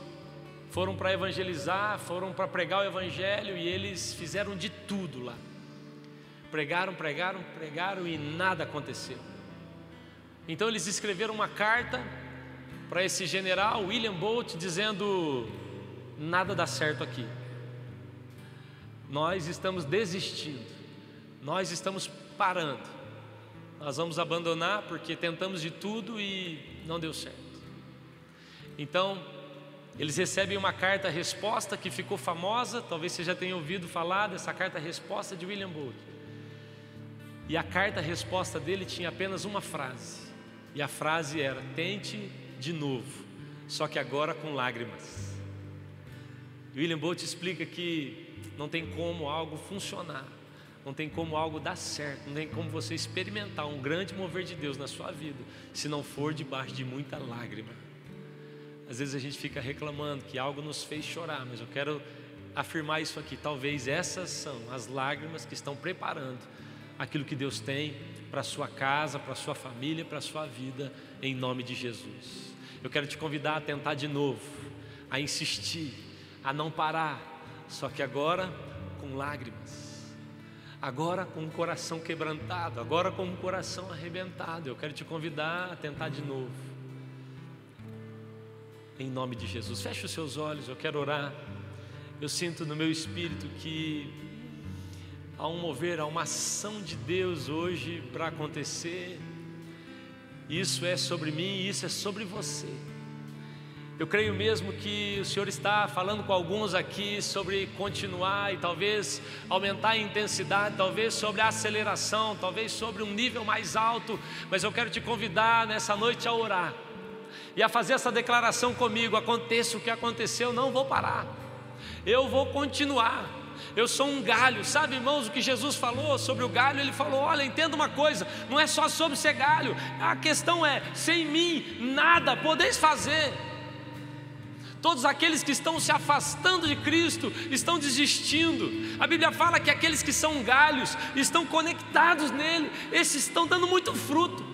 foram para evangelizar, foram para pregar o evangelho e eles fizeram de tudo lá. Pregaram, pregaram, pregaram e nada aconteceu. Então eles escreveram uma carta para esse general William Bolt dizendo: nada dá certo aqui. Nós estamos desistindo nós estamos parando. Nós vamos abandonar porque tentamos de tudo e não deu certo. Então, eles recebem uma carta resposta que ficou famosa, talvez você já tenha ouvido falar dessa carta resposta de William Booth. E a carta resposta dele tinha apenas uma frase. E a frase era: tente de novo, só que agora com lágrimas. William Booth explica que não tem como algo funcionar não tem como algo dar certo, não tem como você experimentar um grande mover de Deus na sua vida, se não for debaixo de muita lágrima. Às vezes a gente fica reclamando que algo nos fez chorar, mas eu quero afirmar isso aqui. Talvez essas são as lágrimas que estão preparando aquilo que Deus tem para a sua casa, para a sua família, para a sua vida, em nome de Jesus. Eu quero te convidar a tentar de novo, a insistir, a não parar, só que agora com lágrimas agora com o coração quebrantado, agora com o coração arrebentado. Eu quero te convidar a tentar de novo. Em nome de Jesus, feche os seus olhos, eu quero orar. Eu sinto no meu espírito que há um mover, há uma ação de Deus hoje para acontecer. Isso é sobre mim, isso é sobre você. Eu creio mesmo que o Senhor está falando com alguns aqui sobre continuar e talvez aumentar a intensidade, talvez sobre a aceleração, talvez sobre um nível mais alto, mas eu quero te convidar nessa noite a orar e a fazer essa declaração comigo: aconteça o que aconteceu, não vou parar, eu vou continuar. Eu sou um galho, sabe, irmãos, o que Jesus falou sobre o galho? Ele falou: Olha, entenda uma coisa, não é só sobre ser galho, a questão é: sem mim nada podeis fazer. Todos aqueles que estão se afastando de Cristo estão desistindo. A Bíblia fala que aqueles que são galhos estão conectados nele, esses estão dando muito fruto.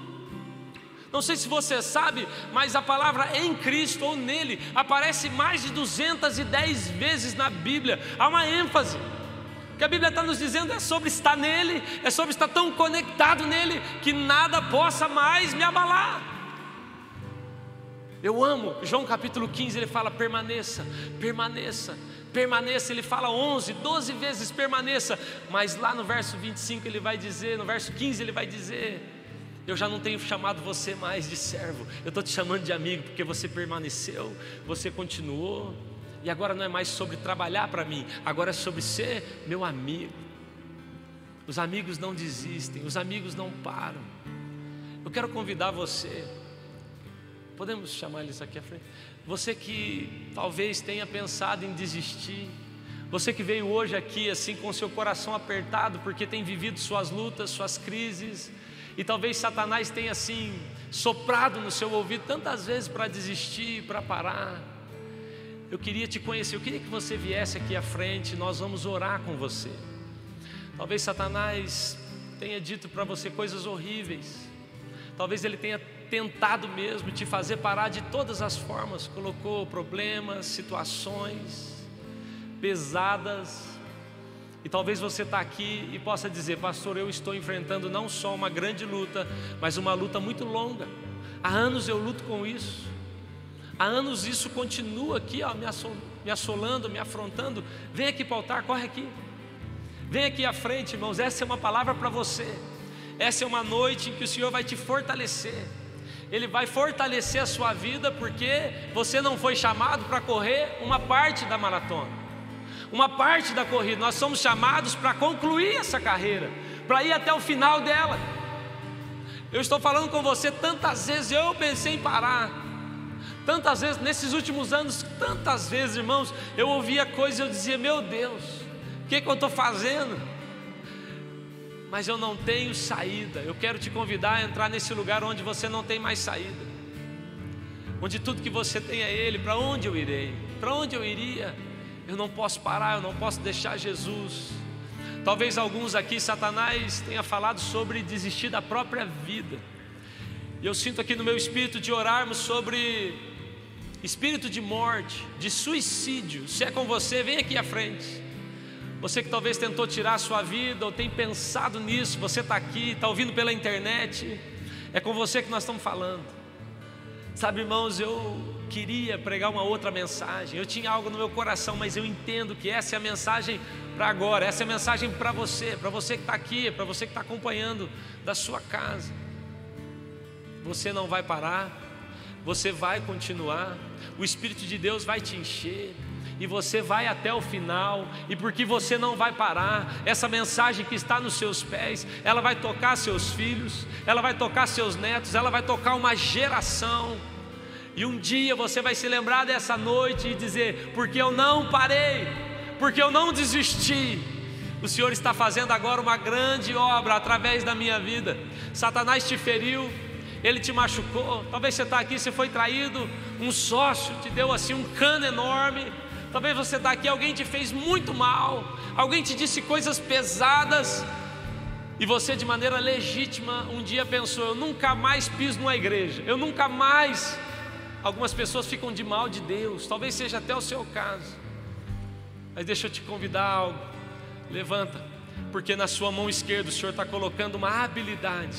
Não sei se você sabe, mas a palavra em Cristo ou nele aparece mais de 210 vezes na Bíblia. Há uma ênfase. O que a Bíblia está nos dizendo é sobre estar nele, é sobre estar tão conectado nele que nada possa mais me abalar. Eu amo, João capítulo 15, ele fala: permaneça, permaneça, permaneça. Ele fala 11, 12 vezes permaneça, mas lá no verso 25 ele vai dizer, no verso 15 ele vai dizer: Eu já não tenho chamado você mais de servo, eu estou te chamando de amigo, porque você permaneceu, você continuou, e agora não é mais sobre trabalhar para mim, agora é sobre ser meu amigo. Os amigos não desistem, os amigos não param. Eu quero convidar você Podemos chamar eles aqui à frente? Você que talvez tenha pensado em desistir, você que veio hoje aqui assim com seu coração apertado porque tem vivido suas lutas, suas crises, e talvez Satanás tenha assim soprado no seu ouvido tantas vezes para desistir, para parar. Eu queria te conhecer, eu queria que você viesse aqui à frente, nós vamos orar com você. Talvez Satanás tenha dito para você coisas horríveis. Talvez ele tenha tentado mesmo te fazer parar de todas as formas, colocou problemas, situações pesadas. E talvez você está aqui e possa dizer, pastor, eu estou enfrentando não só uma grande luta, mas uma luta muito longa. Há anos eu luto com isso. Há anos isso continua aqui, ó, me, assol, me assolando, me afrontando. Vem aqui para o altar, corre aqui. Vem aqui à frente, irmãos. Essa é uma palavra para você. Essa é uma noite em que o Senhor vai te fortalecer. Ele vai fortalecer a sua vida porque você não foi chamado para correr uma parte da maratona, uma parte da corrida. Nós somos chamados para concluir essa carreira, para ir até o final dela. Eu estou falando com você tantas vezes, eu pensei em parar. Tantas vezes, nesses últimos anos, tantas vezes, irmãos, eu ouvia coisas e eu dizia: Meu Deus, o que, que eu estou fazendo? mas eu não tenho saída. Eu quero te convidar a entrar nesse lugar onde você não tem mais saída, onde tudo que você tem é Ele. Para onde eu irei? Para onde eu iria? Eu não posso parar, eu não posso deixar Jesus. Talvez alguns aqui, Satanás, tenha falado sobre desistir da própria vida. E eu sinto aqui no meu espírito de orarmos sobre espírito de morte, de suicídio. Se é com você, vem aqui à frente. Você que talvez tentou tirar a sua vida ou tem pensado nisso, você está aqui, está ouvindo pela internet, é com você que nós estamos falando. Sabe, irmãos, eu queria pregar uma outra mensagem, eu tinha algo no meu coração, mas eu entendo que essa é a mensagem para agora, essa é a mensagem para você, para você que está aqui, para você que está acompanhando da sua casa. Você não vai parar, você vai continuar, o Espírito de Deus vai te encher e você vai até o final, e porque você não vai parar, essa mensagem que está nos seus pés, ela vai tocar seus filhos, ela vai tocar seus netos, ela vai tocar uma geração. E um dia você vai se lembrar dessa noite e dizer: porque eu não parei, porque eu não desisti. O Senhor está fazendo agora uma grande obra através da minha vida. Satanás te feriu, ele te machucou. Talvez você está aqui, você foi traído, um sócio te deu assim um cano enorme. Talvez você está aqui, alguém te fez muito mal, alguém te disse coisas pesadas, e você, de maneira legítima, um dia pensou: eu nunca mais piso numa igreja, eu nunca mais. Algumas pessoas ficam de mal de Deus, talvez seja até o seu caso. Mas deixa eu te convidar a algo. Levanta, porque na sua mão esquerda o Senhor está colocando uma habilidade.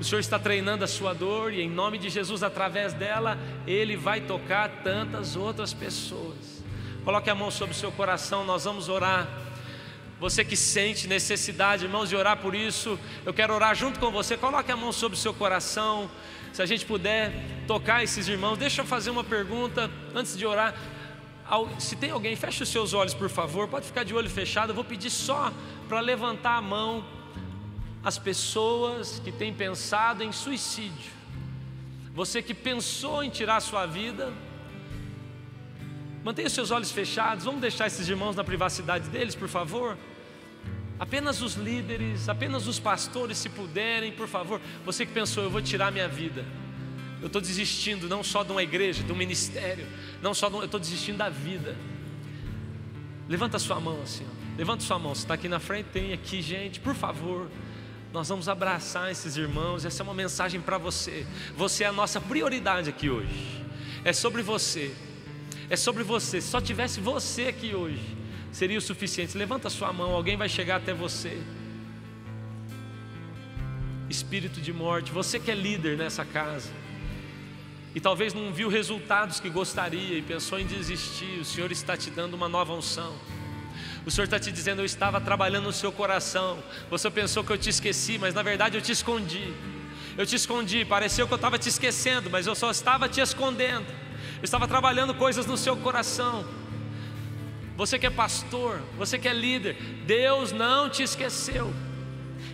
O Senhor está treinando a sua dor, e em nome de Jesus, através dela, Ele vai tocar tantas outras pessoas. Coloque a mão sobre o seu coração, nós vamos orar. Você que sente necessidade, irmãos, de orar por isso, eu quero orar junto com você. Coloque a mão sobre o seu coração. Se a gente puder tocar esses irmãos, deixa eu fazer uma pergunta antes de orar. Se tem alguém, feche os seus olhos, por favor. Pode ficar de olho fechado. Eu vou pedir só para levantar a mão as pessoas que têm pensado em suicídio. Você que pensou em tirar a sua vida, Mantenha seus olhos fechados. Vamos deixar esses irmãos na privacidade deles, por favor. Apenas os líderes, apenas os pastores, se puderem, por favor. Você que pensou, eu vou tirar minha vida. Eu estou desistindo não só de uma igreja, de um ministério, não só de um, eu estou desistindo da vida. Levanta sua mão assim, ó. levanta sua mão. Você está aqui na frente, tem aqui, gente, por favor. Nós vamos abraçar esses irmãos. Essa é uma mensagem para você. Você é a nossa prioridade aqui hoje. É sobre você. É sobre você. Se só tivesse você aqui hoje, seria o suficiente. Levanta sua mão, alguém vai chegar até você. Espírito de morte, você que é líder nessa casa e talvez não viu resultados que gostaria e pensou em desistir, o Senhor está te dando uma nova unção. O Senhor está te dizendo: Eu estava trabalhando no seu coração. Você pensou que eu te esqueci, mas na verdade eu te escondi. Eu te escondi, pareceu que eu estava te esquecendo, mas eu só estava te escondendo. Eu estava trabalhando coisas no seu coração. Você que é pastor, você que é líder, Deus não te esqueceu.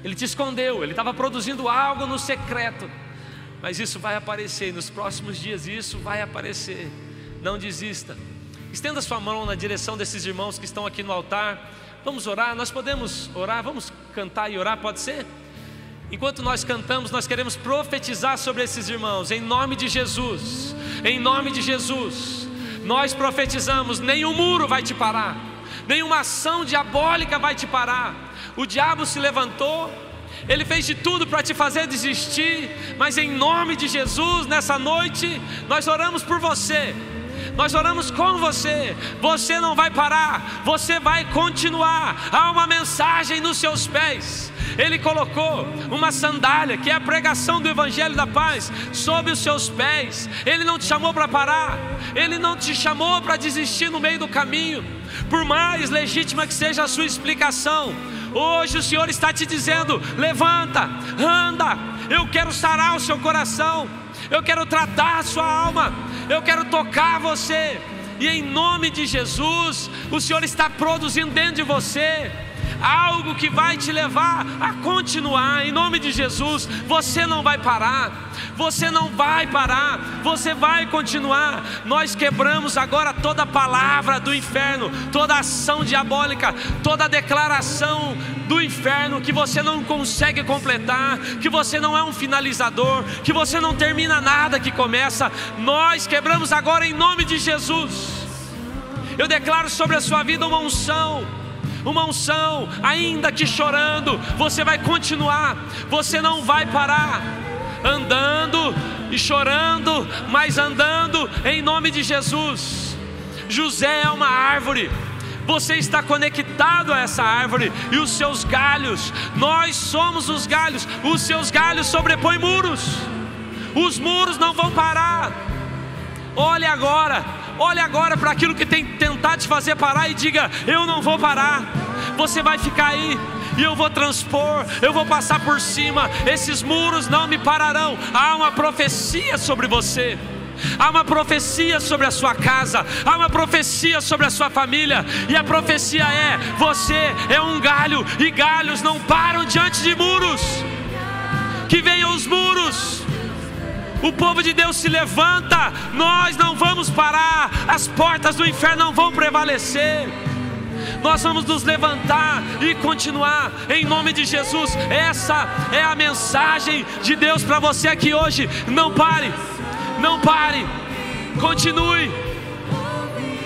Ele te escondeu, ele estava produzindo algo no secreto. Mas isso vai aparecer, nos próximos dias isso vai aparecer. Não desista. Estenda sua mão na direção desses irmãos que estão aqui no altar. Vamos orar, nós podemos orar, vamos cantar e orar, pode ser? Enquanto nós cantamos, nós queremos profetizar sobre esses irmãos, em nome de Jesus, em nome de Jesus. Nós profetizamos: nenhum muro vai te parar, nenhuma ação diabólica vai te parar. O diabo se levantou, ele fez de tudo para te fazer desistir, mas em nome de Jesus, nessa noite, nós oramos por você. Nós oramos com você. Você não vai parar, você vai continuar. Há uma mensagem nos seus pés. Ele colocou uma sandália, que é a pregação do Evangelho da Paz, sobre os seus pés. Ele não te chamou para parar, ele não te chamou para desistir no meio do caminho, por mais legítima que seja a sua explicação. Hoje o Senhor está te dizendo: levanta, anda, eu quero sarar o seu coração, eu quero tratar a sua alma, eu quero tocar você, e em nome de Jesus, o Senhor está produzindo dentro de você algo que vai te levar a continuar, em nome de Jesus, você não vai parar. Você não vai parar, você vai continuar. Nós quebramos agora toda palavra do inferno, toda ação diabólica, toda declaração do inferno que você não consegue completar, que você não é um finalizador, que você não termina nada que começa. Nós quebramos agora em nome de Jesus. Eu declaro sobre a sua vida uma unção uma unção, ainda que chorando, você vai continuar, você não vai parar, andando e chorando, mas andando em nome de Jesus. José é uma árvore, você está conectado a essa árvore e os seus galhos, nós somos os galhos, os seus galhos sobrepõem muros, os muros não vão parar. Olhe agora, olhe agora para aquilo que tem tentado te fazer parar e diga: Eu não vou parar. Você vai ficar aí e eu vou transpor, eu vou passar por cima, esses muros não me pararão. Há uma profecia sobre você. Há uma profecia sobre a sua casa, há uma profecia sobre a sua família, e a profecia é: você é um galho, e galhos não param diante de muros. Que venham os muros, o povo de Deus se levanta, nós não vamos parar, as portas do inferno não vão prevalecer nós vamos nos levantar e continuar em nome de Jesus. Essa é a mensagem de Deus para você aqui hoje. Não pare, não pare, continue.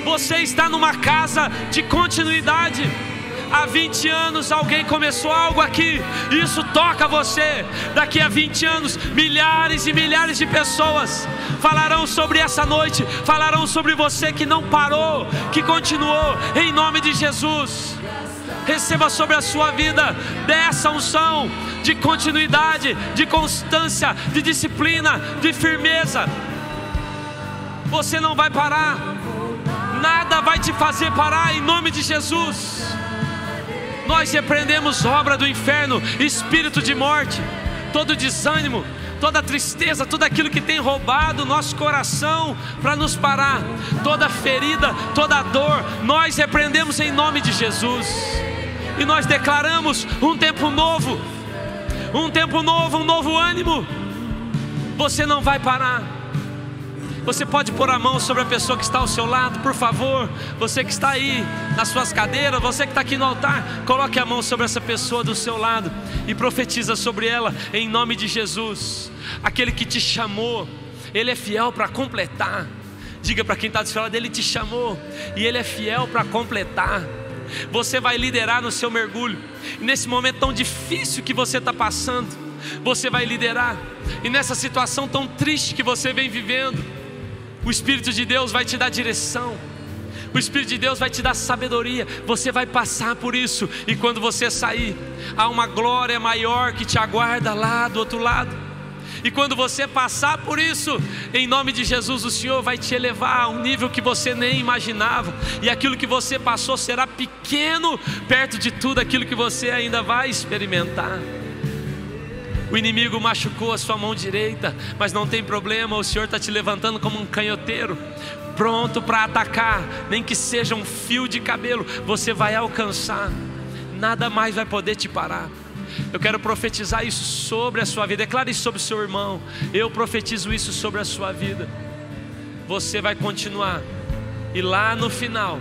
Você está numa casa de continuidade há 20 anos alguém começou algo aqui, isso toca você. Daqui a 20 anos, milhares e milhares de pessoas falarão sobre essa noite, falarão sobre você que não parou, que continuou, em nome de Jesus. Receba sobre a sua vida dessa unção de continuidade, de constância, de disciplina, de firmeza. Você não vai parar, nada vai te fazer parar em nome de Jesus. Nós repreendemos obra do inferno, espírito de morte, todo desânimo, toda tristeza, tudo aquilo que tem roubado nosso coração para nos parar, toda ferida, toda dor, nós repreendemos em nome de Jesus. E nós declaramos um tempo novo, um tempo novo, um novo ânimo. Você não vai parar. Você pode pôr a mão sobre a pessoa que está ao seu lado, por favor. Você que está aí nas suas cadeiras, você que está aqui no altar, coloque a mão sobre essa pessoa do seu lado e profetiza sobre ela em nome de Jesus. Aquele que te chamou, Ele é fiel para completar. Diga para quem está do seu lado, Ele te chamou e Ele é fiel para completar. Você vai liderar no seu mergulho. E nesse momento tão difícil que você está passando, você vai liderar. E nessa situação tão triste que você vem vivendo, o Espírito de Deus vai te dar direção. O Espírito de Deus vai te dar sabedoria. Você vai passar por isso. E quando você sair, há uma glória maior que te aguarda lá do outro lado. E quando você passar por isso, em nome de Jesus, o Senhor vai te elevar a um nível que você nem imaginava. E aquilo que você passou será pequeno perto de tudo aquilo que você ainda vai experimentar. O inimigo machucou a sua mão direita, mas não tem problema, o Senhor está te levantando como um canhoteiro, pronto para atacar, nem que seja um fio de cabelo, você vai alcançar, nada mais vai poder te parar. Eu quero profetizar isso sobre a sua vida. Declare isso sobre o seu irmão. Eu profetizo isso sobre a sua vida. Você vai continuar. E lá no final,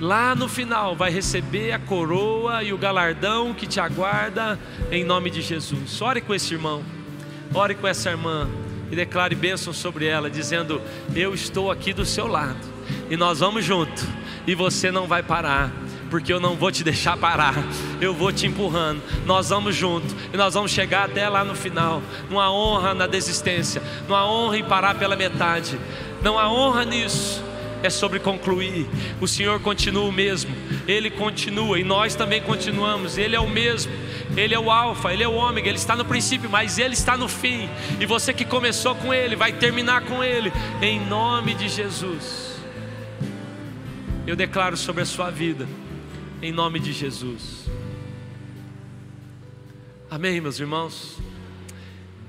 lá no final vai receber a coroa e o galardão que te aguarda em nome de Jesus. Ore com esse irmão, ore com essa irmã e declare bênção sobre ela, dizendo: Eu estou aqui do seu lado e nós vamos junto e você não vai parar. Porque eu não vou te deixar parar, eu vou te empurrando. Nós vamos junto e nós vamos chegar até lá no final. Numa honra na desistência, numa honra em parar pela metade. Não há honra nisso, é sobre concluir. O Senhor continua o mesmo, Ele continua e nós também continuamos. Ele é o mesmo, Ele é o Alfa, Ele é o Ômega, Ele está no princípio, mas Ele está no fim. E você que começou com Ele, vai terminar com Ele, em nome de Jesus. Eu declaro sobre a sua vida, em nome de Jesus. Amém, meus irmãos.